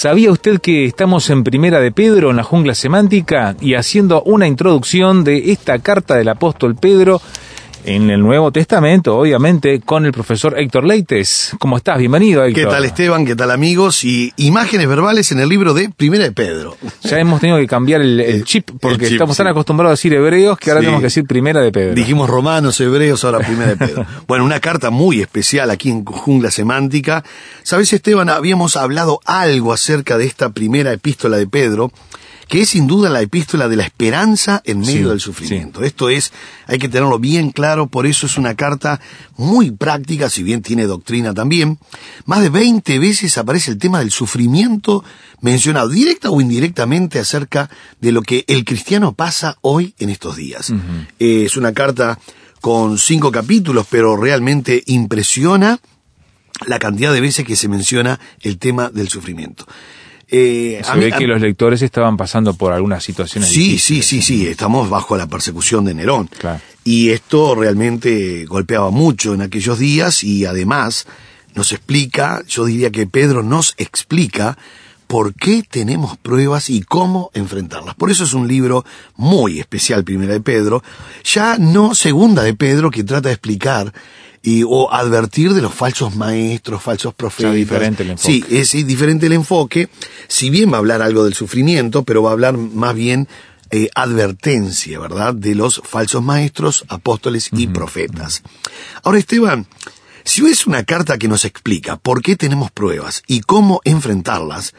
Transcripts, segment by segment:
¿Sabía usted que estamos en Primera de Pedro en la jungla semántica y haciendo una introducción de esta carta del apóstol Pedro en el Nuevo Testamento, obviamente, con el profesor Héctor Leites? ¿Cómo estás? Bienvenido, Héctor. ¿Qué tal Esteban? ¿Qué tal amigos? Y imágenes verbales en el libro de Primera de Pedro. Ya hemos tenido que cambiar el, el chip porque El chip, estamos tan sí. acostumbrados a decir hebreos que ahora Sí. tenemos que decir Primera de Pedro. Dijimos romanos, hebreos, ahora Primera de Pedro. bueno, una carta muy especial aquí en Jungla Semántica. Sabes Esteban, habíamos hablado algo acerca de esta primera epístola de Pedro, que es sin duda la epístola de la esperanza en medio Sí, del sufrimiento. Esto es, hay que tenerlo bien claro, por eso es una carta muy práctica, si bien tiene doctrina también. Más de 20 veces aparece el tema del sufrimiento mencionado, directa o indirectamente, acerca de lo que el cristiano pasa hoy en estos días. Eh, es una carta con cinco capítulos, pero realmente impresiona la cantidad de veces que se menciona el tema del sufrimiento. Eh, Se a mí- ve a- que los lectores estaban pasando por algunas situaciones Sí, difíciles. sí, sí, sí, estamos bajo la persecución de Nerón. Claro. Y esto realmente golpeaba mucho en aquellos días y además nos explica, yo diría que Pedro nos explica por qué tenemos pruebas y cómo enfrentarlas. Por eso es un libro muy especial, Primera de Pedro, ya no Segunda de Pedro, que trata de explicar y, o advertir de los falsos maestros, falsos profetas. diferente el enfoque. Sí, es diferente el enfoque. Si bien va a hablar algo del sufrimiento, pero va a hablar más bien eh, advertencia, ¿verdad? De los falsos maestros, apóstoles y profetas. Ahora, Esteban, si es una carta que nos explica por qué tenemos pruebas y cómo enfrentarlas,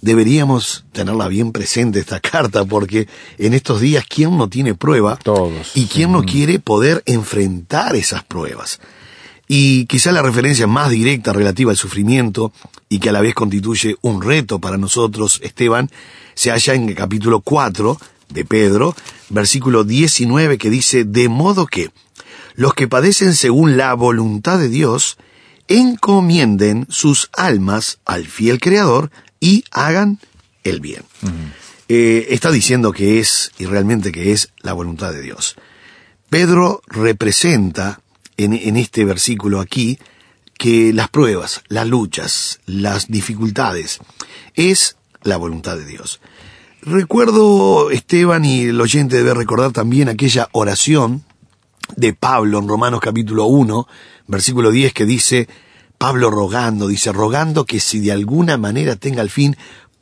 deberíamos tenerla bien presente esta carta, porque en estos días, ¿quién no tiene prueba? Todos. ¿Y quién no quiere poder enfrentar esas pruebas? Y quizá la referencia más directa relativa al sufrimiento y que a la vez constituye un reto para nosotros, Esteban, se halla en el capítulo 4 de Pedro, versículo 19 que dice, de modo que los que padecen según la voluntad de Dios, encomienden sus almas al fiel Creador y hagan el bien. Eh, está diciendo que es, y realmente que es, la voluntad de Dios. Pedro representa en, en este versículo aquí que las pruebas, las luchas, las dificultades, es la voluntad de Dios. Recuerdo, Esteban, y el oyente debe recordar también aquella oración de Pablo en Romanos capítulo 1, versículo 10, que dice, Pablo rogando, dice, rogando que si de alguna manera tenga al fin,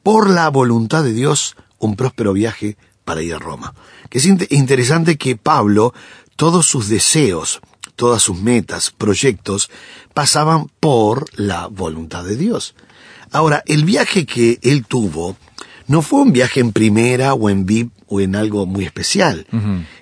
por la voluntad de Dios, un próspero viaje para ir a Roma. Que es int- interesante que Pablo, todos sus deseos, todas sus metas, proyectos, pasaban por la voluntad de Dios. Ahora, el viaje que él tuvo no fue un viaje en primera o en VIP o en algo muy especial.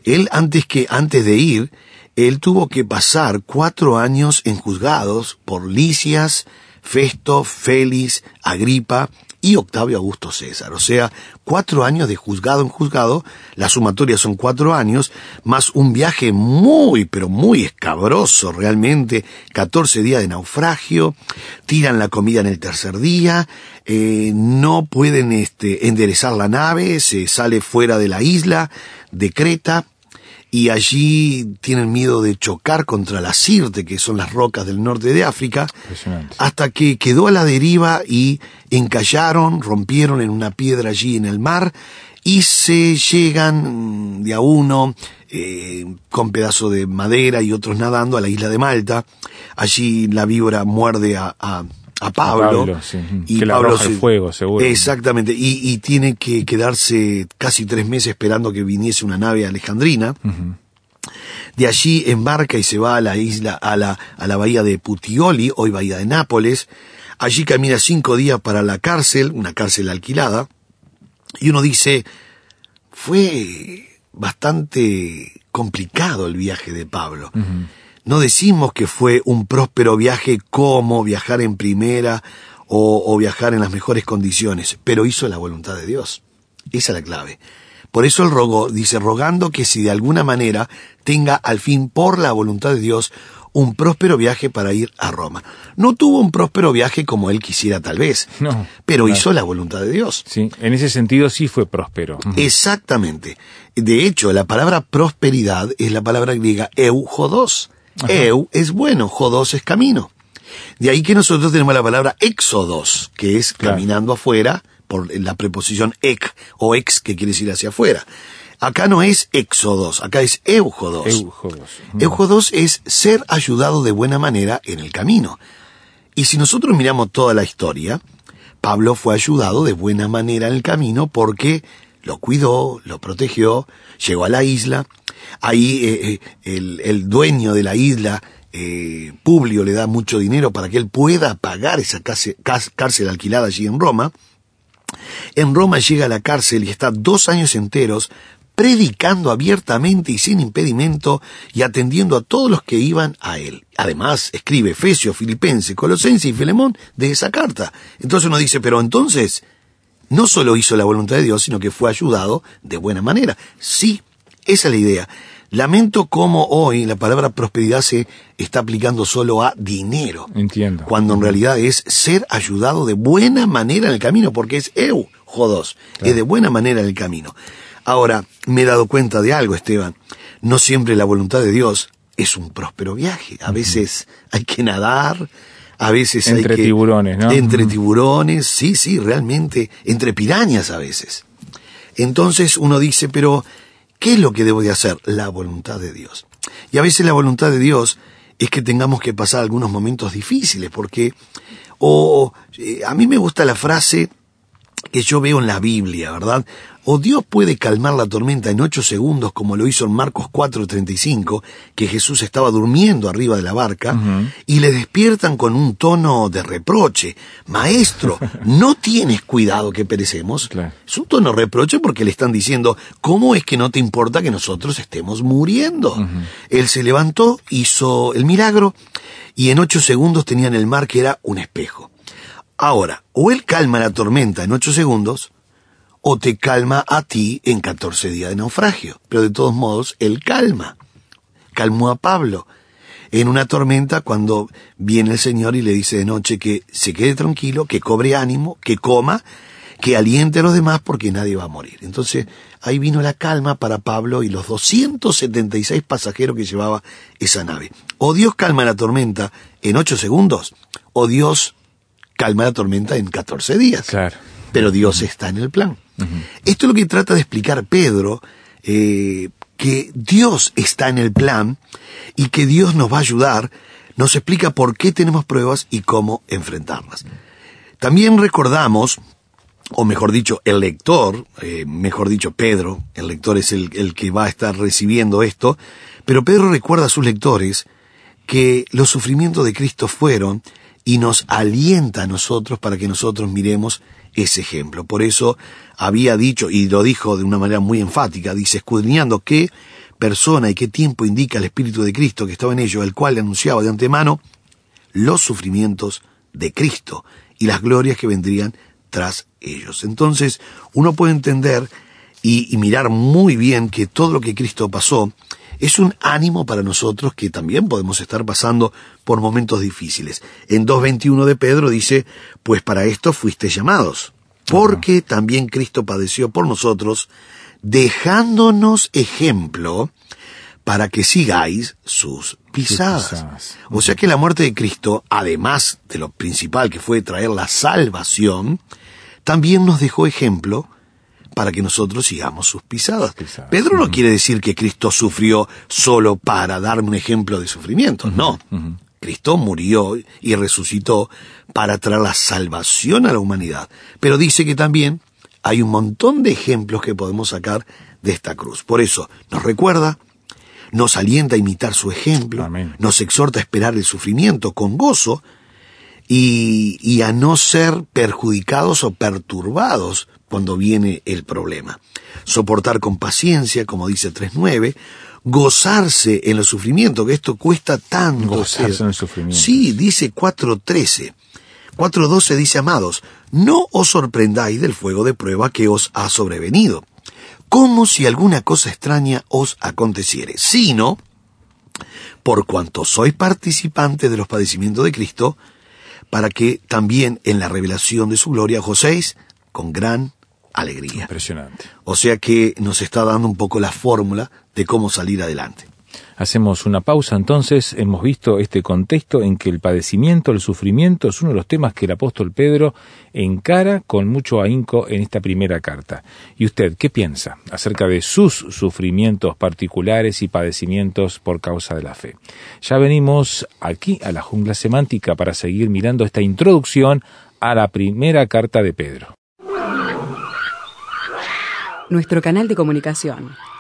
Él antes que, antes de ir, él tuvo que pasar cuatro años en juzgados por Licias, Festo, Félix, Agripa y Octavio Augusto César. O sea, cuatro años de juzgado en juzgado, la sumatoria son cuatro años, más un viaje muy, pero muy escabroso realmente, 14 días de naufragio, tiran la comida en el tercer día, eh, no pueden este, enderezar la nave, se sale fuera de la isla de Creta, y allí tienen miedo de chocar contra la Sirte, que son las rocas del norte de África, hasta que quedó a la deriva y encallaron, rompieron en una piedra allí en el mar y se llegan de a uno eh, con pedazo de madera y otros nadando a la isla de Malta. Allí la víbora muerde a, a- a Pablo. Pablo, sí. Que le arroja el fuego, seguro. Exactamente, y, y tiene que quedarse casi tres meses esperando que viniese una nave alejandrina. De allí embarca y se va a la isla, a la, a la bahía de Puteoli, hoy bahía de Nápoles. Allí camina cinco días para la cárcel, una cárcel alquilada. Y uno dice, fue bastante complicado el viaje de Pablo. No decimos que fue un próspero viaje como viajar en primera o, o, viajar en las mejores condiciones, pero hizo la voluntad de Dios. Esa es la clave. Por eso él rogó, dice, rogando que si de alguna manera tenga al fin por la voluntad de Dios un próspero viaje para ir a Roma. No tuvo un próspero viaje como él quisiera tal vez, No, pero claro. hizo la voluntad de Dios. Sí, en ese sentido sí fue próspero. Exactamente. De hecho, la palabra prosperidad es la palabra griega eu Eu es bueno, jodos es camino. De ahí que nosotros tenemos la palabra éxodos, que es Claro. caminando afuera, por la preposición ek o ex, que quiere decir hacia afuera. Acá no es éxodos, acá es eujodos. Eujodos. Eujodos es ser ayudado de buena manera en el camino. Y si nosotros miramos toda la historia, Pablo fue ayudado de buena manera en el camino porque lo cuidó, lo protegió, llegó a la isla. Ahí eh, eh, el, dueño de la isla, eh, Publio, le da mucho dinero para que él pueda pagar esa cárcel, alquilada allí en Roma. En Roma llega a la cárcel y está dos años enteros predicando abiertamente y sin impedimento y atendiendo a todos los que iban a él. Además, escribe Efesios, Filipenses, Colosenses y Filemón de esa carta. Entonces uno dice, pero entonces, no solo hizo la voluntad de Dios, sino que fue ayudado de buena manera. Sí, esa es la idea. Lamento cómo hoy la palabra prosperidad se está aplicando solo a dinero Entiendo. cuando en realidad es ser ayudado de buena manera en el camino, porque es eu, jodos, es de buena manera en el camino. Ahora, me he dado cuenta de algo, Esteban, no siempre la voluntad de Dios es un próspero viaje, a veces hay que nadar, a veces hay Entre tiburones, ¿no? Entre tiburones, sí, sí, realmente, entre pirañas a veces. Entonces uno dice, pero, ¿qué es lo que debo de hacer? La voluntad de Dios. Y a veces la voluntad de Dios es que tengamos que pasar algunos momentos difíciles, porque, o eh, a mí me gusta la frase que yo veo en la Biblia, ¿verdad? O Dios puede calmar la tormenta en ocho segundos, como lo hizo en Marcos 4:35, que Jesús estaba durmiendo arriba de la barca, y le despiertan con un tono de reproche. Maestro, ¿no tienes cuidado que perecemos? Claro. Es un tono de reproche porque le están diciendo, ¿cómo es que no te importa que nosotros estemos muriendo? Él se levantó, hizo el milagro, y en ocho segundos tenían el mar que era un espejo. Ahora, o él calma la tormenta en ocho segundos, o te calma a ti en 14 días de naufragio. Pero de todos modos, él calma. Calmó a Pablo en una tormenta cuando viene el Señor y le dice de noche que se quede tranquilo, que cobre ánimo, que coma, que aliente a los demás porque nadie va a morir. Entonces ahí vino la calma para Pablo y los 276 pasajeros que llevaba esa nave. O Dios calma la tormenta en 8 segundos, o Dios calma la tormenta en 14 días. Claro. Pero Dios está en el plan. Esto es lo que trata de explicar Pedro, eh, que Dios está en el plan y que Dios nos va a ayudar, nos explica por qué tenemos pruebas y cómo enfrentarlas. También recordamos, o mejor dicho, el lector, eh, mejor dicho, Pedro, el lector es el, el que va a estar recibiendo esto, pero Pedro recuerda a sus lectores que los sufrimientos de Cristo fueron y nos alienta a nosotros para que nosotros miremos ese ejemplo. Por eso había dicho, y lo dijo de una manera muy enfática, dice, escudriñando qué persona y qué tiempo indica el Espíritu de Cristo que estaba en ellos, el cual anunciaba de antemano los sufrimientos de Cristo y las glorias que vendrían tras ellos. Entonces, uno puede entender y, y mirar muy bien que todo lo que Cristo pasó es un ánimo para nosotros que también podemos estar pasando por momentos difíciles. En 2.21 de Pedro dice, pues para esto fuiste llamados, porque también Cristo padeció por nosotros, dejándonos ejemplo para que sigáis sus pisadas. pisadas. O sea que la muerte de Cristo, además de lo principal que fue traer la salvación, también nos dejó ejemplo para que nosotros sigamos sus pisadas. pisadas. Pedro no quiere decir que Cristo sufrió solo para darme un ejemplo de sufrimiento, no. Cristo murió y resucitó para traer la salvación a la humanidad. Pero dice que también hay un montón de ejemplos que podemos sacar de esta cruz. Por eso nos recuerda, nos alienta a imitar su ejemplo, Amén. nos exhorta a esperar el sufrimiento con gozo y, y a no ser perjudicados o perturbados cuando viene el problema. Soportar con paciencia, como dice 3.9, gozarse en el sufrimiento, que esto cuesta tanto. Gozarse ser. en el sufrimiento. Sí, dice 4.13. 4.12 dice, amados, no os sorprendáis del fuego de prueba que os ha sobrevenido, como si alguna cosa extraña os aconteciere, sino por cuanto sois participantes de los padecimientos de Cristo, para que también en la revelación de su gloria gocéis con gran alegría. Impresionante. O sea que nos está dando un poco la fórmula de cómo salir adelante. Hacemos una pausa entonces, hemos visto este contexto en que el padecimiento, el sufrimiento es uno de los temas que el apóstol Pedro encara con mucho ahínco en esta primera carta. ¿Y usted qué piensa acerca de sus sufrimientos particulares y padecimientos por causa de la fe? Ya venimos aquí a la jungla semántica para seguir mirando esta introducción a la primera carta de Pedro. Nuestro canal de comunicación,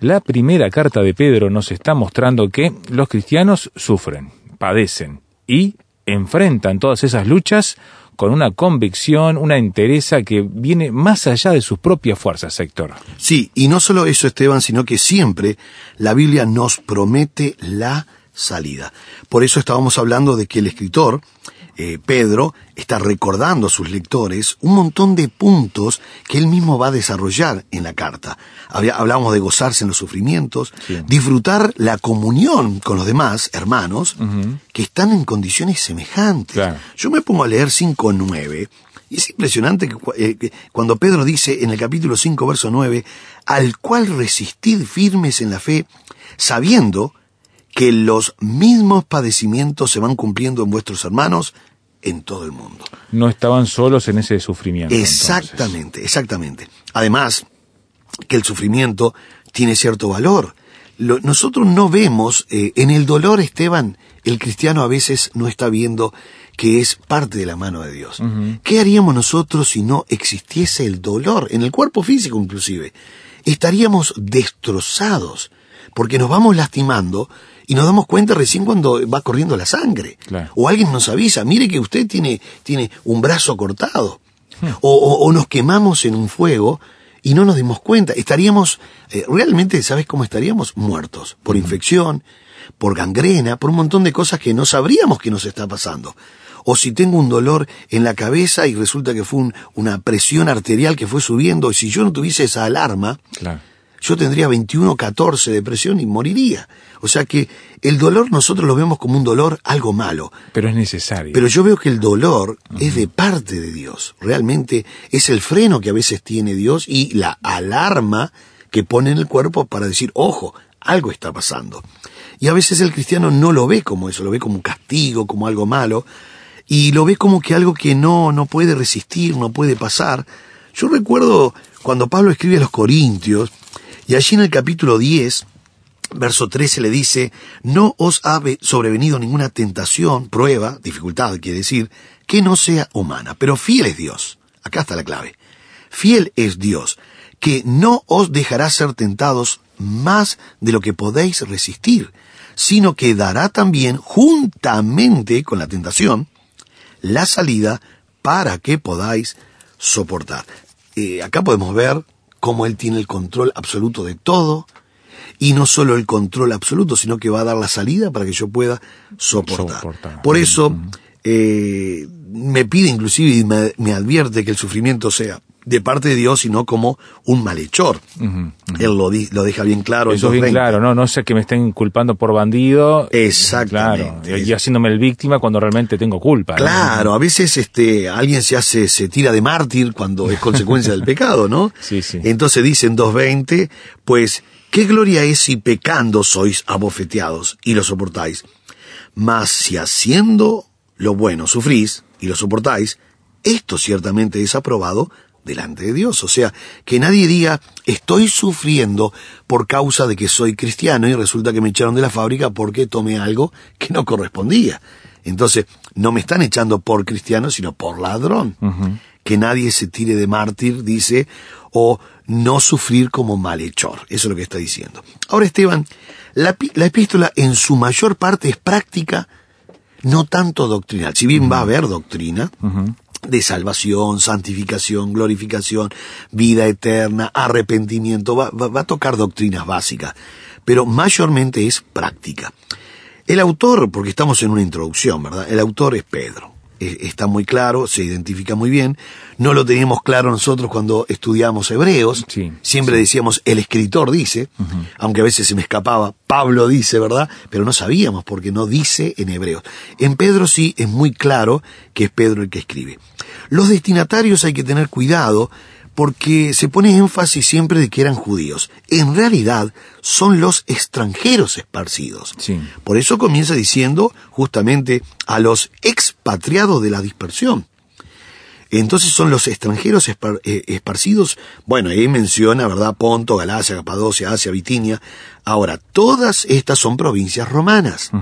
La primera carta de Pedro nos está mostrando que los cristianos sufren, padecen y enfrentan todas esas luchas con una convicción, una entereza que viene más allá de sus propias fuerzas, Héctor. Sí, y no solo eso, Esteban, sino que siempre la Biblia nos promete la salida. Por eso estábamos hablando de que el escritor, eh, Pedro, está recordando a sus lectores un montón de puntos que él mismo va a desarrollar en la carta. Hablábamos de gozarse en los sufrimientos, Sí. disfrutar la comunión con los demás hermanos que están en condiciones semejantes. Claro. Yo me pongo a leer 5.9 y es impresionante que, eh, que cuando Pedro dice en el capítulo 5, verso 9, al cual resistid firmes en la fe, sabiendo que los mismos padecimientos se van cumpliendo en vuestros hermanos en todo el mundo. No estaban solos en ese sufrimiento. entonces. Exactamente, exactamente. Además, que el sufrimiento tiene cierto valor. Lo- nosotros no vemos eh, en el dolor, Esteban, el cristiano a veces no está viendo que es parte de la mano de Dios. ¿Qué haríamos nosotros si no existiese el dolor, en el cuerpo físico inclusive? Estaríamos destrozados, porque nos vamos lastimando y nos damos cuenta recién cuando va corriendo la sangre. Claro. O alguien nos avisa, mire que usted tiene, tiene un brazo cortado. O, o- o nos quemamos en un fuego y no nos dimos cuenta. Estaríamos, eh, realmente, ¿sabes cómo estaríamos? Muertos. Por infección, por gangrena, por un montón de cosas que no sabríamos que nos está pasando. O si tengo un dolor en la cabeza y resulta que fue un- una presión arterial que fue subiendo, y si yo no tuviese esa alarma, Claro. Yo tendría 21, 14 de presión y moriría. O sea que el dolor nosotros lo vemos como un dolor algo malo. Pero es necesario. Pero yo veo que el dolor es de parte de Dios. Realmente es el freno que a veces tiene Dios y la alarma que pone en el cuerpo para decir, ojo, algo está pasando. Y a veces el cristiano no lo ve como eso, lo ve como un castigo, como algo malo, y lo ve como que algo que no, no puede resistir, no puede pasar. Yo recuerdo cuando Pablo escribe a los Corintios, y allí en el capítulo 10, verso 13 le dice, no os ha ve- sobrevenido ninguna tentación, prueba, dificultad quiere decir, que no sea humana, pero fiel es Dios. Acá está la clave. Fiel es Dios, que no os dejará ser tentados más de lo que podéis resistir, sino que dará también, juntamente con la tentación, la salida para que podáis soportar. Eh, acá podemos ver cómo Él tiene el control absoluto de todo, y no solo el control absoluto, sino que va a dar la salida para que yo pueda soportar. Soportar. Por eso, eh, me pide inclusive y me, me advierte que el sufrimiento sea de parte de Dios, sino como un malhechor. Él lo, di- lo deja bien claro. Eso es bien 2.20. claro, ¿no? No sé que me estén culpando por bandido. Exactamente. Claro, y haciéndome el víctima cuando realmente tengo culpa. ¿no? Claro, a veces este alguien se hace, se tira de mártir cuando es consecuencia del pecado, ¿no? Sí, sí. Entonces dice en 2.20, pues, ¿qué gloria es si pecando sois abofeteados y lo soportáis? Mas si haciendo lo bueno sufrís y lo soportáis, esto ciertamente es aprobado delante de Dios. O sea, que nadie diga, estoy sufriendo por causa de que soy cristiano y resulta que me echaron de la fábrica porque tomé algo que no correspondía. Entonces, no me están echando por cristiano, sino por ladrón. Que nadie se tire de mártir, dice, o no sufrir como malhechor. Eso es lo que está diciendo. Ahora, Esteban, la, epístola en su mayor parte es práctica, no tanto doctrinal. Si bien va a haber doctrina de salvación, santificación, glorificación, vida eterna, arrepentimiento, va, va- va a tocar doctrinas básicas, pero mayormente es práctica. El autor, porque estamos en una introducción, ¿verdad? El autor es Pedro. E- Está muy claro, se identifica muy bien. No lo teníamos claro nosotros cuando estudiamos Hebreos. Sí, Siempre decíamos, el escritor dice, aunque a veces se me escapaba, Pablo dice, ¿verdad? Pero no sabíamos porque no dice en Hebreos. En Pedro sí es muy claro que es Pedro el que escribe. Los destinatarios hay que tener cuidado porque se pone énfasis siempre de que eran judíos. En realidad son los extranjeros esparcidos. Sí. Por eso comienza diciendo justamente a los expatriados de la dispersión. Entonces son los extranjeros espar- eh, esparcidos. Bueno, ahí menciona, ¿verdad? Ponto, Galacia, Capadocia, Asia, Bitinia. Ahora, todas estas son provincias romanas.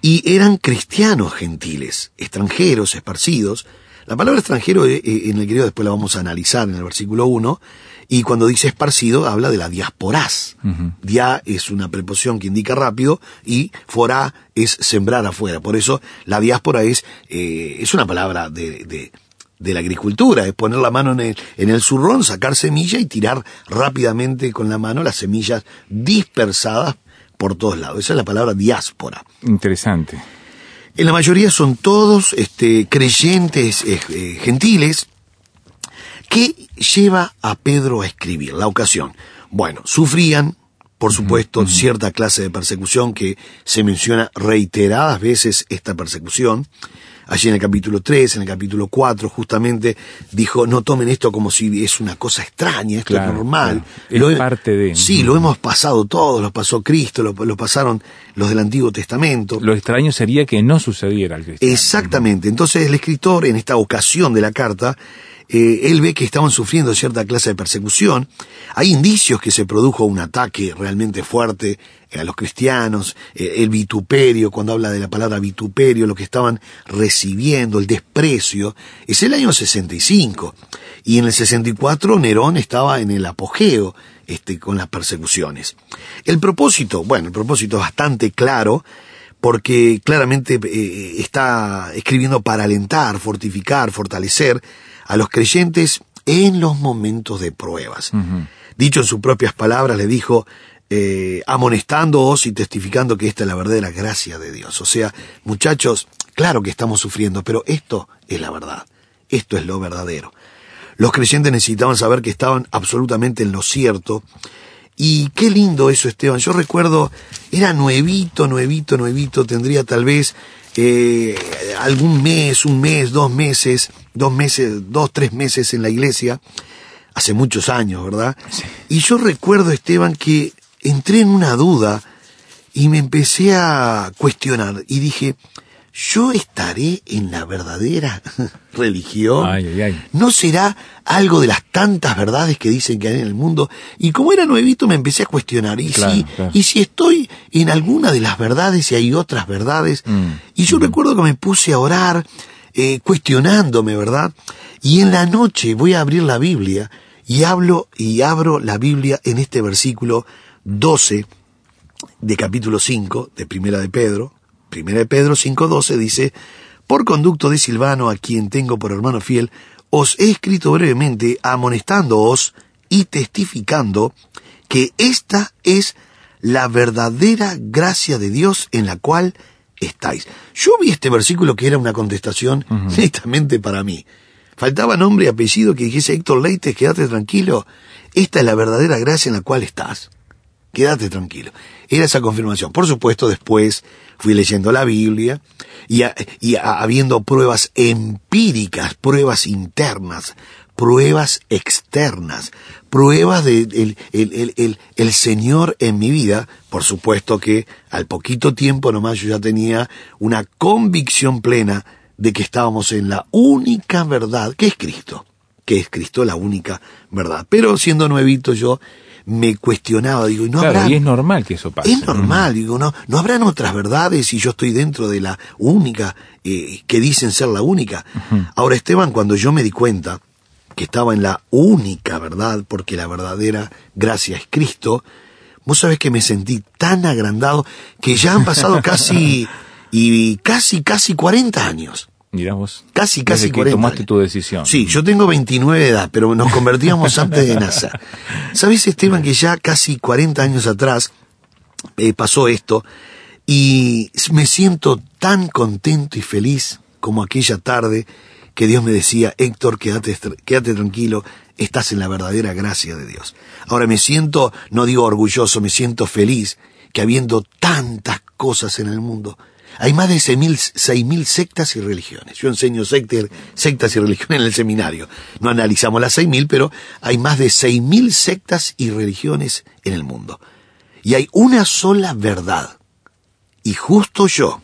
Y eran cristianos gentiles, extranjeros, esparcidos. La palabra extranjero eh, eh, en el griego después la vamos a analizar en el versículo 1. Y cuando dice esparcido, habla de la diásporas. Dia es una preposición que indica rápido y forá es sembrar afuera. Por eso la diáspora es, eh, es una palabra de, de, de la agricultura, es poner la mano en el, en el zurrón, sacar semilla y tirar rápidamente con la mano las semillas dispersadas por todos lados. Esa es la palabra diáspora. Interesante. En la mayoría son todos este, creyentes eh, eh, gentiles. ¿Qué lleva a Pedro a escribir? La ocasión. Bueno, sufrían, por supuesto, cierta clase de persecución que se menciona reiteradas veces esta persecución. Allí en el capítulo 3, en el capítulo 4, justamente dijo, no tomen esto como si es una cosa extraña, esto Claro, es normal. claro. Es he- parte de- Sí, lo hemos pasado todos, lo pasó Cristo, lo, lo pasaron los del Antiguo Testamento. Lo extraño sería que no sucediera al cristiano. Exactamente. Entonces el escritor, en esta ocasión de la carta, eh, él ve que estaban sufriendo cierta clase de persecución. Hay indicios que se produjo un ataque realmente fuerte a los cristianos, eh, el vituperio, cuando habla de la palabra vituperio, lo que estaban recibiendo, el desprecio, es el año 65. Y en el 64 Nerón estaba en el apogeo este, con las persecuciones. El propósito, bueno, el propósito es bastante claro, porque claramente eh, está escribiendo para alentar, fortificar, fortalecer a los creyentes en los momentos de pruebas. Dicho en sus propias palabras, le dijo, eh, amonestándoos y testificando que esta es la verdadera gracia de Dios. O sea, muchachos, claro que estamos sufriendo, pero esto es la verdad, esto es lo verdadero. Los creyentes necesitaban saber que estaban absolutamente en lo cierto. Y qué lindo eso, Esteban. Yo recuerdo, era nuevito, nuevito, nuevito, tendría tal vez eh, algún mes, un mes, dos meses, dos meses, dos, tres meses en la iglesia, hace muchos años, ¿verdad? Y yo recuerdo, Esteban, que entré en una duda y me empecé a cuestionar y dije, ¿yo estaré en la verdadera religión? Ay, ay, ay. ¿No será algo de las tantas verdades que dicen que hay en el mundo? Y como era nuevito me empecé a cuestionar. ¿Y, Claro, si, claro. y si estoy en alguna de las verdades y hay otras verdades? Mm, Y yo recuerdo que me puse a orar eh, cuestionándome, ¿verdad? Y en la noche voy a abrir la Biblia y hablo y abro la Biblia en este versículo 12 de capítulo 5 de Primera de Pedro. Primera de Pedro 5.12 dice, por conducto de Silvano, a quien tengo por hermano fiel, os he escrito brevemente amonestándoos y testificando que esta es la verdadera gracia de Dios en la cual estáis. Yo vi este versículo que era una contestación netamente para mí. Faltaba nombre y apellido que dijese Héctor Leite, quédate tranquilo. Esta es la verdadera gracia en la cual estás. Quédate tranquilo. Era esa confirmación. Por supuesto, después fui leyendo la Biblia y, y habiendo pruebas empíricas, pruebas internas, pruebas externas, pruebas de el, el- el- el- el Señor en mi vida. Por supuesto que al poquito tiempo nomás yo ya tenía una convicción plena de que estábamos en la única verdad, que es Cristo, que es Cristo la única verdad. Pero siendo nuevito yo me cuestionaba, digo, ¿y no claro, habrá y es normal que eso pase. es normal, digo, no, no habrán otras verdades si yo estoy dentro de la única, eh, que dicen ser la única. Ahora, Esteban, cuando yo me di cuenta que estaba en la única verdad, porque la verdadera gracia es Cristo, vos sabés que me sentí tan agrandado que ya han pasado casi, y casi, casi 40 años. Mirá vos. Casi, Desde casi que 40 tomaste tu decisión. Sí, yo tengo 29 de edad, pero nos convertíamos antes de nacer. ¿Sabes, Esteban, que ya casi 40 años atrás eh, pasó esto y me siento tan contento y feliz como aquella tarde que Dios me decía, Héctor, quédate, quédate tranquilo, estás en la verdadera gracia de Dios. Ahora me siento, no digo orgulloso, me siento feliz que habiendo tantas cosas en el mundo, hay más de 6.000 sectas y religiones. Yo enseño sectas, y religiones en el seminario. No analizamos las 6.000, pero hay más de 6.000 sectas y religiones en el mundo. Y hay una sola verdad. Y justo yo,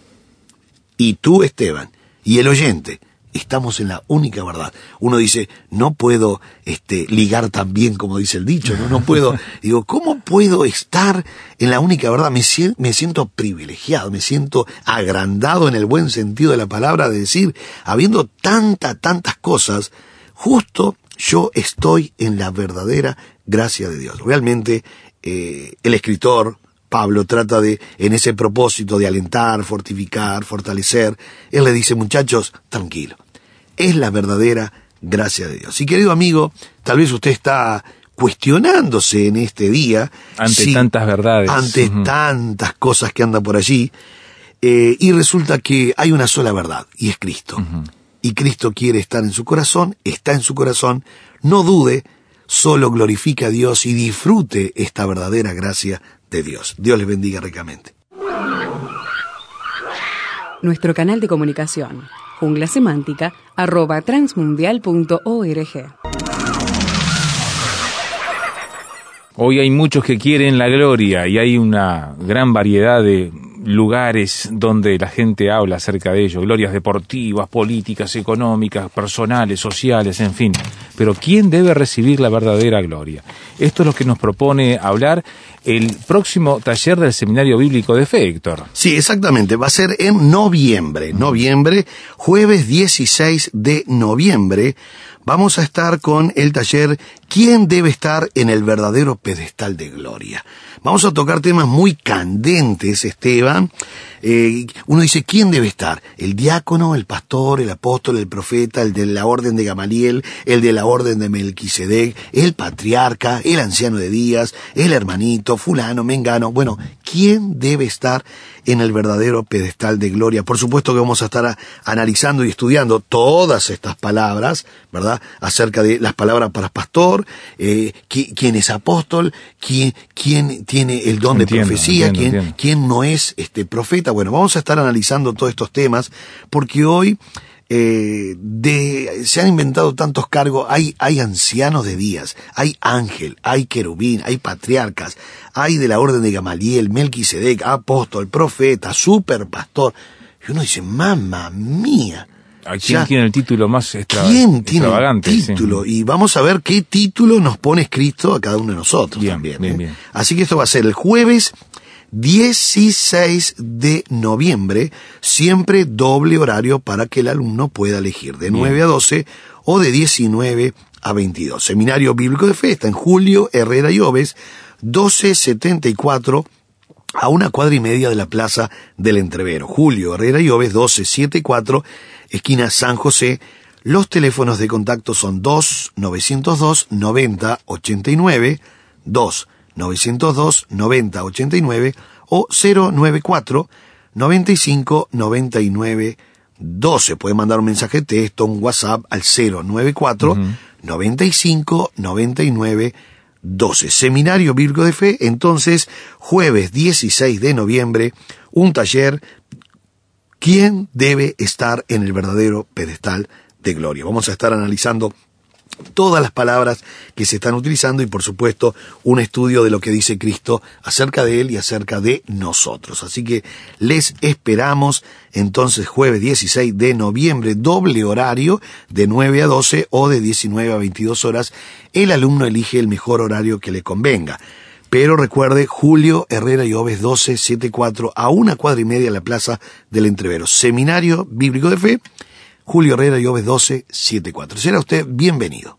y tú, Esteban, y el oyente, estamos en la única verdad. Uno dice, no puedo este, ligar tan bien como dice el dicho, no, no puedo. Digo, ¿cómo puedo estar en la única verdad? Me, sien- me siento privilegiado, me siento agrandado en el buen sentido de la palabra, de decir, habiendo tantas, tantas cosas, justo yo estoy en la verdadera gracia de Dios. Realmente, eh, el escritor, Pablo trata de, en ese propósito de alentar, fortificar, fortalecer, él le dice, muchachos, tranquilo, es la verdadera gracia de Dios. Y querido amigo, tal vez usted está cuestionándose en este día. Ante tantas verdades. Ante tantas cosas que andan por allí. eh, y resulta que hay una sola verdad, y es Cristo. Y Cristo quiere estar en su corazón, está en su corazón, no dude, solo glorifique a Dios y disfrute esta verdadera gracia de Dios. Dios les bendiga ricamente. Nuestro canal de comunicación, junglasemántica, arroba transmundial.org. Hoy hay muchos que quieren la gloria y hay una gran variedad de lugares donde la gente habla acerca de ello, glorias deportivas, políticas, económicas, personales, sociales, en fin. Pero ¿quién debe recibir la verdadera gloria? Esto es lo que nos propone hablar el próximo taller del Seminario Bíblico de Fe, Héctor. Sí, exactamente. Va a ser en noviembre. Noviembre, jueves 16 de noviembre. Vamos a estar con el taller ¿Quién debe estar en el verdadero pedestal de gloria? Vamos a tocar temas muy candentes, Esteban. Eh, uno dice, ¿quién debe estar? El diácono, el pastor, el apóstol, el profeta, el de la orden de Gamaliel, el de la orden de Melquisedec, el patriarca, el anciano de Díaz, el hermanito, fulano, mengano. Bueno, ¿quién debe estar en el verdadero pedestal de gloria? Por supuesto que vamos a estar analizando y estudiando todas estas palabras, ¿verdad? Acerca de las palabras para pastor, eh, qui- quién es apóstol, quién, quién tiene el don Entiendo, de profecía, entiendo, quién, entiendo. quién no es este profeta. Bueno, vamos a estar analizando todos estos temas porque hoy eh, de, se han inventado tantos cargos, hay, hay ancianos de días, hay ángel, hay querubín, hay patriarcas, hay de la orden de Gamaliel, Melquisedec, apóstol, profeta, superpastor. Y uno dice, mamá mía. ¿A quién ya- tiene el título más extra- ¿Quién tiene el extravagante? Sí. título? Y vamos a ver qué título nos pone Cristo a cada uno de nosotros Bien, también. bien, ¿eh? bien. Así que esto va a ser el jueves 16 de noviembre, siempre doble horario para que el alumno pueda elegir, de 9 a 12 o de 19 a 22. Seminario Bíblico de Fe está en Julio Herrera y Oves, 1274 a una cuadra y media de la Plaza del Entrevero. Julio Herrera y Oves, 1274, esquina San José. Los teléfonos de contacto son 2 902 90 89, 2 902 90 89 o 094 95 99 12. Puede mandar un mensaje de texto, un WhatsApp al 094 95 99 12. Seminario Bíblico de Fe, entonces, jueves 16 de noviembre, un taller. ¿Quién debe estar en el verdadero pedestal de gloria? Vamos a estar analizando todas las palabras que se están utilizando y por supuesto un estudio de lo que dice Cristo acerca de él y acerca de nosotros. Así que les esperamos entonces jueves 16 de noviembre, doble horario de 9 a 12 o de 19 a 22 horas. El alumno elige el mejor horario que le convenga. Pero recuerde, Julio Herrera y Oves 1274 a una cuadra y media en la Plaza del Entrevero. Seminario Bíblico de Fe Julio Herrera y Oves 1274. Será usted bienvenido.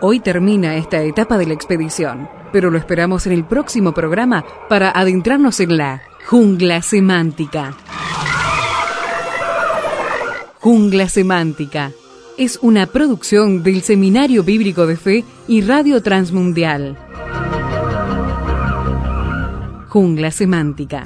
Hoy termina esta etapa de la expedición, pero lo esperamos en el próximo programa para adentrarnos en la jungla semántica. Jungla Semántica es una producción del Seminario Bíblico de Fe y Radio Transmundial. Jungla Semántica.